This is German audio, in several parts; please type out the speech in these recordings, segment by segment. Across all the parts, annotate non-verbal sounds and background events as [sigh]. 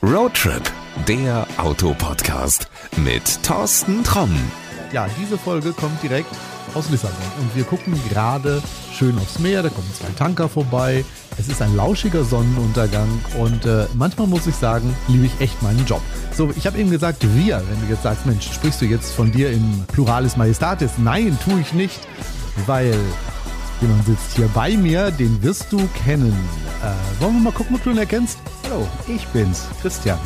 Roadtrip, der Autopodcast mit Thorsten Tromm. Ja, diese Folge kommt direkt aus Lissabon und wir gucken gerade schön aufs Meer. Da kommen zwei Tanker vorbei. Es ist ein lauschiger Sonnenuntergang und äh, manchmal muss ich sagen, liebe ich echt meinen Job. So, ich habe eben gesagt, wir, wenn du jetzt sagst, Mensch, sprichst du jetzt von dir im Pluralis Majestatis? Nein, tue ich nicht, weil jemand sitzt hier bei mir, den wirst du kennen. Äh, wollen wir mal gucken, ob du ihn erkennst? Hallo, ich bin's, Christian.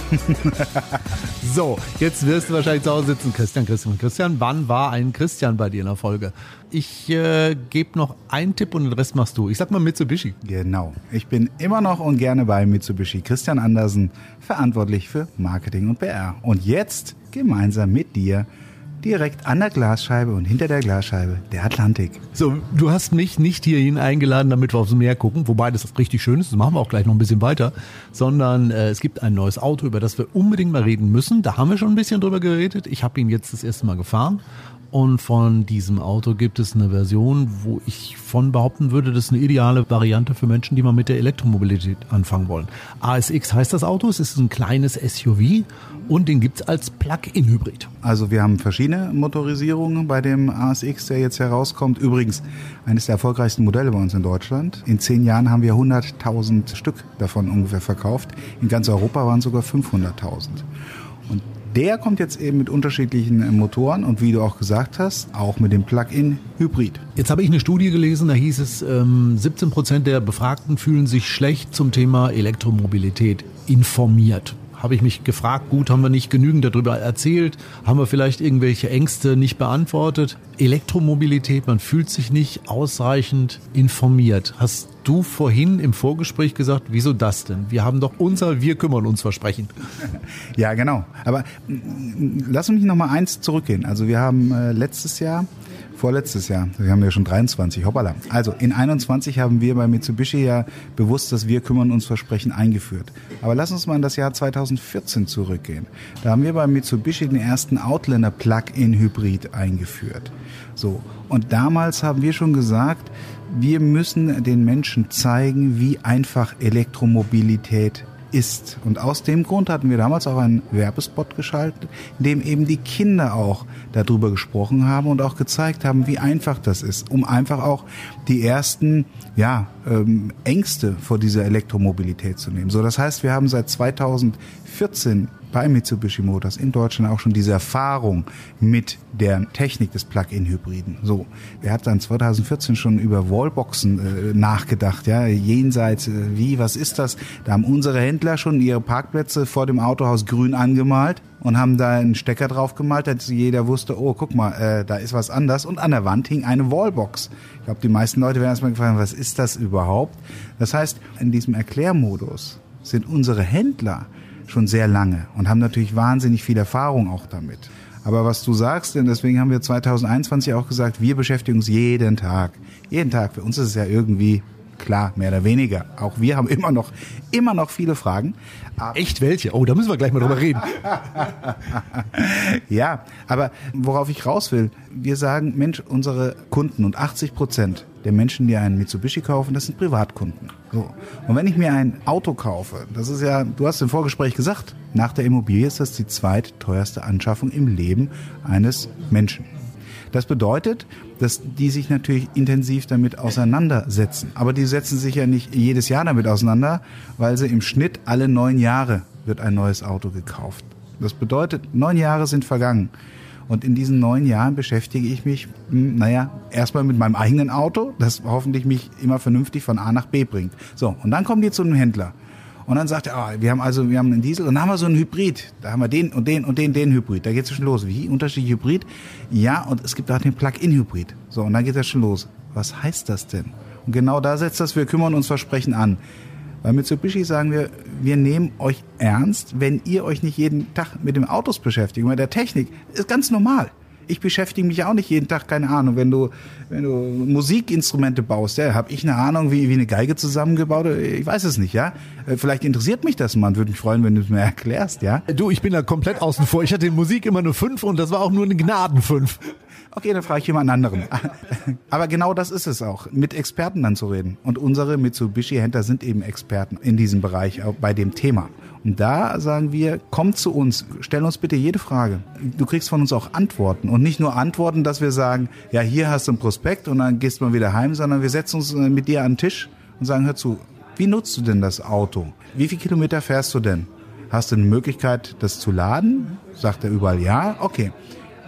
[laughs] so, jetzt wirst du wahrscheinlich zu Hause sitzen. Christian, Christian, Christian. Wann war ein Christian bei dir in der Folge? Ich äh, gebe noch einen Tipp und den Rest machst du. Ich sag mal Mitsubishi. Genau. Ich bin immer noch und gerne bei Mitsubishi. Christian Andersen, verantwortlich für Marketing und PR. Und jetzt gemeinsam mit dir direkt an der Glasscheibe und hinter der Glasscheibe der Atlantik. So, du hast mich nicht hierhin eingeladen, damit wir aufs Meer gucken, wobei das richtig schön ist, das machen wir auch gleich noch ein bisschen weiter, sondern äh, es gibt ein neues Auto, über das wir unbedingt mal reden müssen. Da haben wir schon ein bisschen drüber geredet. Ich habe ihn jetzt das erste Mal gefahren und von diesem Auto gibt es eine Version, wo ich von behaupten würde, das ist eine ideale Variante für Menschen, die mal mit der Elektromobilität anfangen wollen. ASX heißt das Auto, es ist ein kleines SUV und den gibt's als Plug-in-Hybrid. Also wir haben verschiedene Motorisierungen bei dem ASX, der jetzt herauskommt. Übrigens eines der erfolgreichsten Modelle bei uns in Deutschland. In zehn Jahren haben wir 100.000 Stück davon ungefähr verkauft. In ganz Europa waren es sogar 500.000. Und der kommt jetzt eben mit unterschiedlichen äh, Motoren und wie du auch gesagt hast, auch mit dem Plug-in-Hybrid. Jetzt habe ich eine Studie gelesen, da hieß es, 17 ähm, Prozent der Befragten fühlen sich schlecht zum Thema Elektromobilität informiert habe ich mich gefragt, gut, haben wir nicht genügend darüber erzählt? Haben wir vielleicht irgendwelche Ängste nicht beantwortet? Elektromobilität, man fühlt sich nicht ausreichend informiert. Hast du vorhin im Vorgespräch gesagt, wieso das denn? Wir haben doch unser Wir kümmern uns Versprechen. [laughs] Ja, genau. Aber lass mich noch mal eins zurückgehen. Also wir haben äh, letztes Jahr vorletztes Jahr. Wir haben ja schon 23, hoppala. Also in 21 haben wir bei Mitsubishi ja bewusst das Wir kümmern uns Versprechen eingeführt. Aber lass uns mal in das Jahr 2014 zurückgehen. Da haben wir bei Mitsubishi den ersten Outlander Plug-in Hybrid eingeführt. So. Und damals haben wir schon gesagt, wir müssen den Menschen zeigen, wie einfach Elektromobilität ist. Und aus dem Grund hatten wir damals auch einen Werbespot geschaltet, in dem eben die Kinder auch darüber gesprochen haben und auch gezeigt haben, wie einfach das ist, um einfach auch die ersten ja, ähm, Ängste vor dieser Elektromobilität zu nehmen. So, das heißt, wir haben seit 2014 bei Mitsubishi Motors in Deutschland auch schon diese Erfahrung mit der Technik des Plug-in-Hybriden. So, er hat dann 2014 schon über Wallboxen äh, nachgedacht, ja, jenseits, äh, wie, was ist das? Da haben unsere Händler schon ihre Parkplätze vor dem Autohaus grün angemalt und haben da einen Stecker drauf gemalt, dass jeder wusste, oh, guck mal, äh, da ist was anders. Und an der Wand hing eine Wallbox. Ich glaube, die meisten Leute werden erstmal gefragt, was ist das überhaupt? Das heißt, in diesem Erklärmodus sind unsere Händler schon sehr lange und haben natürlich wahnsinnig viel Erfahrung auch damit. Aber was du sagst, denn deswegen haben wir 2021 auch gesagt, wir beschäftigen uns jeden Tag. Jeden Tag. Für uns ist es ja irgendwie klar, mehr oder weniger. Auch wir haben immer noch, immer noch viele Fragen. Aber Echt welche? Oh, da müssen wir gleich mal drüber reden. [laughs] ja, aber worauf ich raus will, wir sagen, Mensch, unsere Kunden und 80 Prozent der Menschen, die einen Mitsubishi kaufen, das sind Privatkunden. So. Und wenn ich mir ein Auto kaufe, das ist ja, du hast im Vorgespräch gesagt, nach der Immobilie ist das die zweitteuerste Anschaffung im Leben eines Menschen. Das bedeutet, dass die sich natürlich intensiv damit auseinandersetzen. Aber die setzen sich ja nicht jedes Jahr damit auseinander, weil sie im Schnitt alle neun Jahre wird ein neues Auto gekauft. Das bedeutet, neun Jahre sind vergangen. Und in diesen neun Jahren beschäftige ich mich, hm, naja, erstmal mit meinem eigenen Auto, das hoffentlich mich immer vernünftig von A nach B bringt. So, und dann kommen die zu einem Händler. Und dann sagt er, ah, wir haben also, wir haben einen Diesel und dann haben wir so einen Hybrid. Da haben wir den und den und den, den Hybrid. Da geht es schon los. Wie? Unterschiedlich Hybrid? Ja, und es gibt auch den Plug-in-Hybrid. So, und dann geht das schon los. Was heißt das denn? Und genau da setzt das Wir kümmern uns Versprechen an. Bei Mitsubishi sagen wir, wir nehmen euch ernst, wenn ihr euch nicht jeden Tag mit dem Autos beschäftigt, mit der Technik. Ist ganz normal. Ich beschäftige mich auch nicht jeden Tag, keine Ahnung, wenn du, wenn du Musikinstrumente baust, ja, habe ich eine Ahnung, wie, wie eine Geige zusammengebaut, ich weiß es nicht, ja. Äh, vielleicht interessiert mich das mal, würde mich freuen, wenn du es mir [laughs] erklärst, ja. Du, ich bin da komplett außen vor. Ich hatte in Musik immer nur fünf und das war auch nur eine Gnaden fünf. Okay, dann frage ich jemand anderen. [laughs] Aber genau das ist es auch, mit Experten dann zu reden. Und unsere Mitsubishi-Händler sind eben Experten in diesem Bereich, bei dem Thema. Und da sagen wir, komm zu uns, stell uns bitte jede Frage. Du kriegst von uns auch Antworten und nicht nur Antworten, dass wir sagen, ja, hier hast du ein Prospekt und dann gehst du mal wieder heim, sondern wir setzen uns äh, mit dir an den Tisch und sagen, hör zu, wie nutzt du denn das Auto? Wie viele Kilometer fährst du denn? Hast du eine Möglichkeit, das zu laden? Sagt er überall ja. Okay.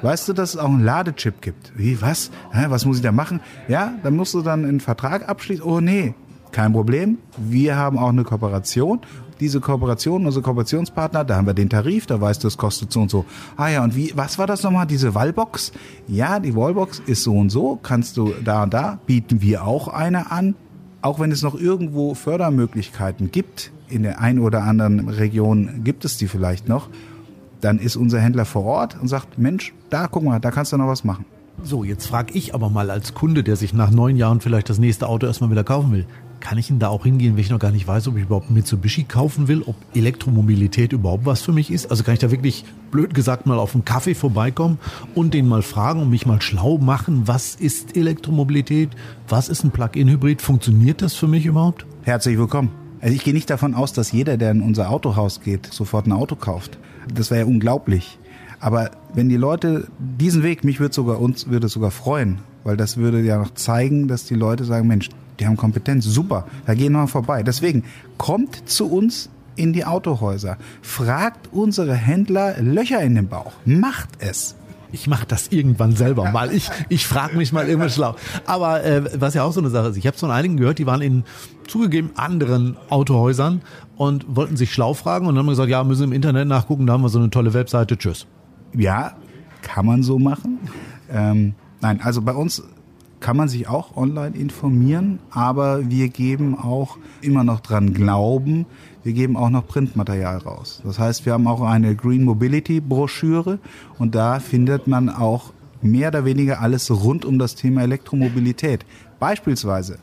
Weißt du, dass es auch einen Ladechip gibt? Wie, was? Hä, was muss ich da machen? Ja, dann musst du dann einen Vertrag abschließen. Oh nee, kein Problem. Wir haben auch eine Kooperation. Diese Kooperation, unsere Kooperationspartner, da haben wir den Tarif, da weißt du, es kostet so und so. Ah ja, und wie, was war das nochmal, diese Wallbox? Ja, die Wallbox ist so und so, kannst du da und da, bieten wir auch eine an. Auch wenn es noch irgendwo Fördermöglichkeiten gibt, in der einen oder anderen Region gibt es die vielleicht noch, dann ist unser Händler vor Ort und sagt, Mensch, da guck mal, da kannst du noch was machen. So, jetzt frage ich aber mal als Kunde, der sich nach neun Jahren vielleicht das nächste Auto erstmal wieder kaufen will. Kann ich denn da auch hingehen, wenn ich noch gar nicht weiß, ob ich überhaupt Mitsubishi kaufen will, ob Elektromobilität überhaupt was für mich ist? Also kann ich da wirklich, blöd gesagt, mal auf einen Kaffee vorbeikommen und den mal fragen und mich mal schlau machen, was ist Elektromobilität? Was ist ein Plug-in-Hybrid? Funktioniert das für mich überhaupt? Herzlich willkommen. Also ich gehe nicht davon aus, dass jeder, der in unser Autohaus geht, sofort ein Auto kauft. Das wäre ja unglaublich. Aber wenn die Leute diesen Weg, mich würde sogar uns würde sogar freuen, weil das würde ja noch zeigen, dass die Leute sagen, Mensch, die haben Kompetenz, super, da gehen wir mal vorbei. Deswegen kommt zu uns in die Autohäuser, fragt unsere Händler Löcher in den Bauch, macht es. Ich mache das irgendwann selber mal. Ich, ich frage mich mal irgendwann schlau. Aber äh, was ja auch so eine Sache ist, ich habe von einigen gehört, die waren in zugegeben anderen Autohäusern und wollten sich schlau fragen und dann haben gesagt, ja, müssen im Internet nachgucken, da haben wir so eine tolle Webseite, tschüss. Ja, kann man so machen. Ähm, nein, also bei uns kann man sich auch online informieren, aber wir geben auch immer noch dran Glauben. Wir geben auch noch Printmaterial raus. Das heißt, wir haben auch eine Green Mobility Broschüre und da findet man auch mehr oder weniger alles rund um das Thema Elektromobilität. Beispielsweise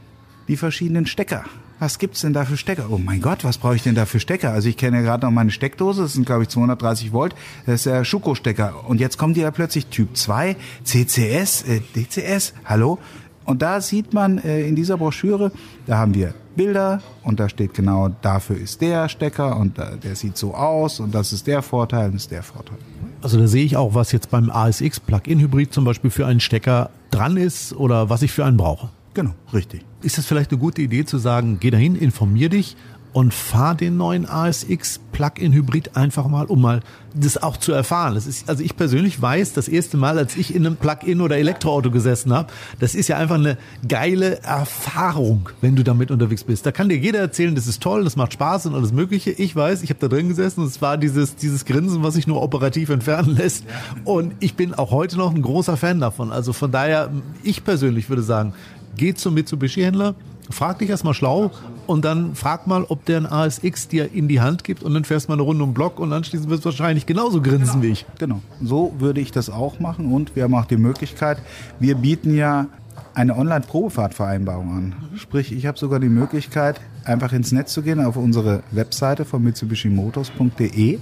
die verschiedenen Stecker. Was gibt's denn da für Stecker? Oh mein Gott, was brauche ich denn da für Stecker? Also ich kenne ja gerade noch meine Steckdose, das sind glaube ich 230 Volt, das ist der Schuko-Stecker. Und jetzt kommt die da plötzlich Typ 2, CCS, äh, DCS, hallo? Und da sieht man äh, in dieser Broschüre, da haben wir Bilder und da steht genau, dafür ist der Stecker und äh, der sieht so aus und das ist der Vorteil und das ist der Vorteil. Also da sehe ich auch, was jetzt beim ASX Plug-in Hybrid zum Beispiel für einen Stecker dran ist oder was ich für einen brauche. Genau, richtig. Ist das vielleicht eine gute Idee zu sagen, geh dahin, informier dich und fahr den neuen ASX Plug-in Hybrid einfach mal, um mal das auch zu erfahren. Das ist, also ich persönlich weiß, das erste Mal, als ich in einem Plug-in oder Elektroauto gesessen habe, das ist ja einfach eine geile Erfahrung, wenn du damit unterwegs bist. Da kann dir jeder erzählen, das ist toll, das macht Spaß und alles Mögliche. Ich weiß, ich habe da drin gesessen und es war dieses, dieses Grinsen, was sich nur operativ entfernen lässt. Und ich bin auch heute noch ein großer Fan davon. Also von daher, ich persönlich würde sagen, geh zum Mitsubishi-Händler, frag dich erstmal schlau und dann frag mal, ob der ein ASX dir in die Hand gibt und dann fährst mal eine Runde um den Block und anschließend wirst du wahrscheinlich genauso grinsen genau. wie ich. Genau, so würde ich das auch machen und wir haben auch die Möglichkeit, wir bieten ja eine Online-Probefahrtvereinbarung an. Sprich, ich habe sogar die Möglichkeit, einfach ins Netz zu gehen auf unsere Webseite von mitsubishimotors.de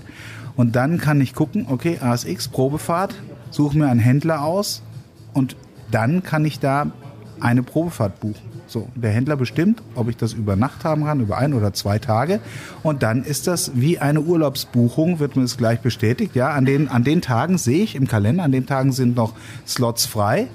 und dann kann ich gucken, okay, ASX Probefahrt, suche mir einen Händler aus und dann kann ich da eine Probefahrt buchen. So, der Händler bestimmt, ob ich das über Nacht haben kann, über ein oder zwei Tage. Und dann ist das wie eine Urlaubsbuchung, wird mir das gleich bestätigt. Ja, an den, an den Tagen sehe ich im Kalender, an den Tagen sind noch Slots frei.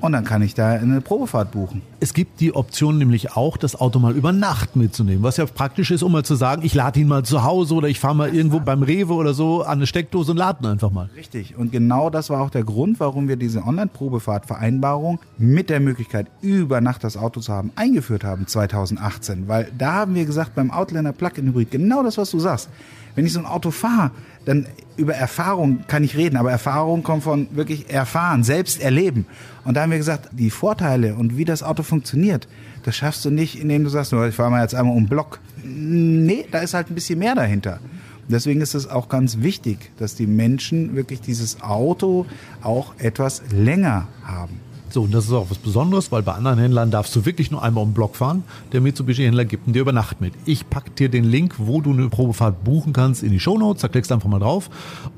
Und dann kann ich da eine Probefahrt buchen. Es gibt die Option nämlich auch, das Auto mal über Nacht mitzunehmen, was ja praktisch ist, um mal zu sagen, ich lade ihn mal zu Hause oder ich fahre mal irgendwo beim Rewe oder so an eine Steckdose und lade ihn einfach mal. Richtig. Und genau das war auch der Grund, warum wir diese Online-Probefahrtvereinbarung mit der Möglichkeit, über Nacht das Auto zu haben, eingeführt haben 2018. Weil da haben wir gesagt, beim Outlander Plug-in Hybrid, genau das, was du sagst. Wenn ich so ein Auto fahre, dann über Erfahrung kann ich reden, aber Erfahrung kommt von wirklich erfahren, selbst erleben. Und da haben wir gesagt, die Vorteile und wie das Auto funktioniert, das schaffst du nicht, indem du sagst, ich fahre mal jetzt einmal um Block. Nee, da ist halt ein bisschen mehr dahinter. Deswegen ist es auch ganz wichtig, dass die Menschen wirklich dieses Auto auch etwas länger haben. So, und das ist auch was Besonderes, weil bei anderen Händlern darfst du wirklich nur einmal um den Block fahren. Der Mitsubishi-Händler gibt ihn dir über Nacht mit. Ich pack dir den Link, wo du eine Probefahrt buchen kannst, in die Shownotes. Da klickst du einfach mal drauf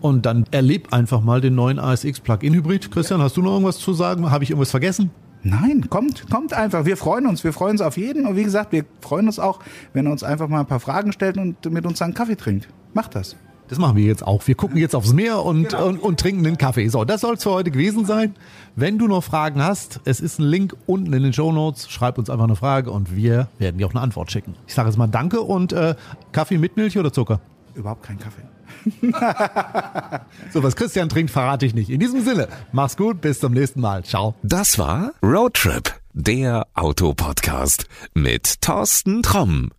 und dann erleb einfach mal den neuen ASX Plug-in Hybrid. Christian, hast du noch irgendwas zu sagen? Habe ich irgendwas vergessen? Nein, kommt, kommt einfach. Wir freuen uns. Wir freuen uns auf jeden. Und wie gesagt, wir freuen uns auch, wenn er uns einfach mal ein paar Fragen stellt und mit uns einen Kaffee trinkt. Macht das. Das machen wir jetzt auch. Wir gucken jetzt aufs Meer und, Genau. und, und trinken einen Kaffee. So, das soll es für heute gewesen sein. Wenn du noch Fragen hast, es ist ein Link unten in den Show Notes. Schreib uns einfach eine Frage und wir werden dir auch eine Antwort schicken. Ich sage jetzt mal Danke und äh, Kaffee mit Milch oder Zucker? Überhaupt kein Kaffee. [laughs] So, was Christian trinkt, verrate ich nicht. In diesem Sinne, mach's gut, bis zum nächsten Mal. Ciao. Das war Roadtrip, der Autopodcast mit Thorsten Tromm.